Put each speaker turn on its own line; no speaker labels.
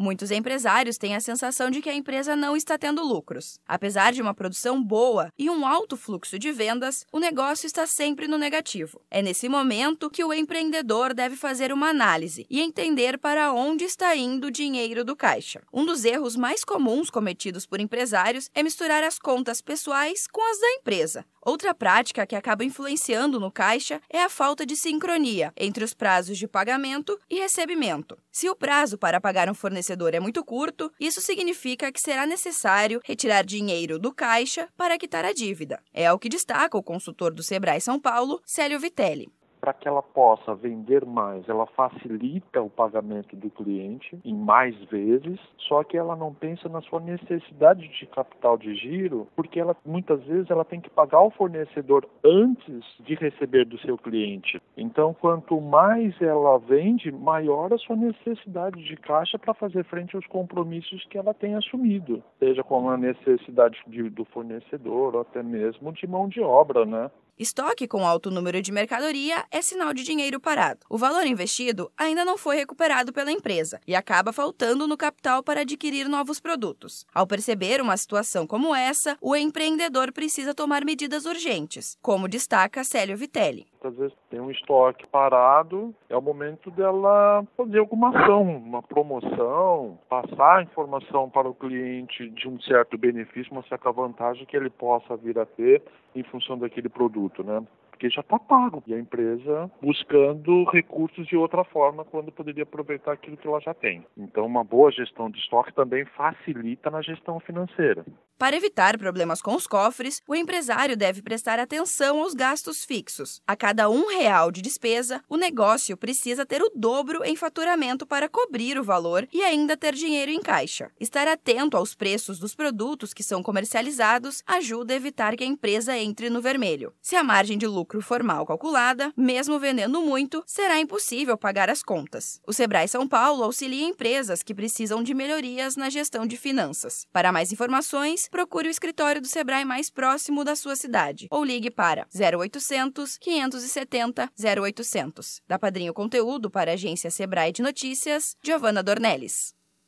Muitos empresários têm a sensação de que a empresa não está tendo lucros. Apesar de uma produção boa e um alto fluxo de vendas, o negócio está sempre no negativo. É nesse momento que o empreendedor deve fazer uma análise e entender para onde está indo o dinheiro do caixa. Um dos erros mais comuns cometidos por empresários é misturar as contas pessoais com as da empresa. Outra prática que acaba influenciando no caixa é a falta de sincronia entre os prazos de pagamento e recebimento. Se o prazo para pagar um fornecedor é muito curto, isso significa que será necessário retirar dinheiro do caixa para quitar a dívida. É o que destaca o consultor do Sebrae São Paulo, Célio Vitelli
para que ela possa vender mais, ela facilita o pagamento do cliente em mais vezes, só que ela não pensa na sua necessidade de capital de giro, porque ela muitas vezes ela tem que pagar o fornecedor antes de receber do seu cliente. Então, quanto mais ela vende, maior a sua necessidade de caixa para fazer frente aos compromissos que ela tem assumido, seja com a necessidade de, do fornecedor ou até mesmo de mão de obra, né?
Estoque com alto número de mercadoria é sinal de dinheiro parado. O valor investido ainda não foi recuperado pela empresa e acaba faltando no capital para adquirir novos produtos. Ao perceber uma situação como essa, o empreendedor precisa tomar medidas urgentes, como destaca Célio Vitelli.
Às vezes tem um estoque parado, é o momento dela fazer alguma ação, uma promoção, passar a informação para o cliente de um certo benefício, uma certa vantagem que ele possa vir a ter em função daquele produto, né? porque já está pago. E a empresa buscando recursos de outra forma quando poderia aproveitar aquilo que ela já tem. Então, uma boa gestão de estoque também facilita na gestão financeira.
Para evitar problemas com os cofres, o empresário deve prestar atenção aos gastos fixos. A cada um real de despesa, o negócio precisa ter o dobro em faturamento para cobrir o valor e ainda ter dinheiro em caixa. Estar atento aos preços dos produtos que são comercializados ajuda a evitar que a empresa entre no vermelho. Se a margem de lucro for mal calculada, mesmo vendendo muito, será impossível pagar as contas. O Sebrae São Paulo auxilia empresas que precisam de melhorias na gestão de finanças. Para mais informações, procure o escritório do Sebrae mais próximo da sua cidade ou ligue para 0800 570 0800. Da Padrinho Conteúdo para a agência Sebrae de Notícias, Giovana Dornelles.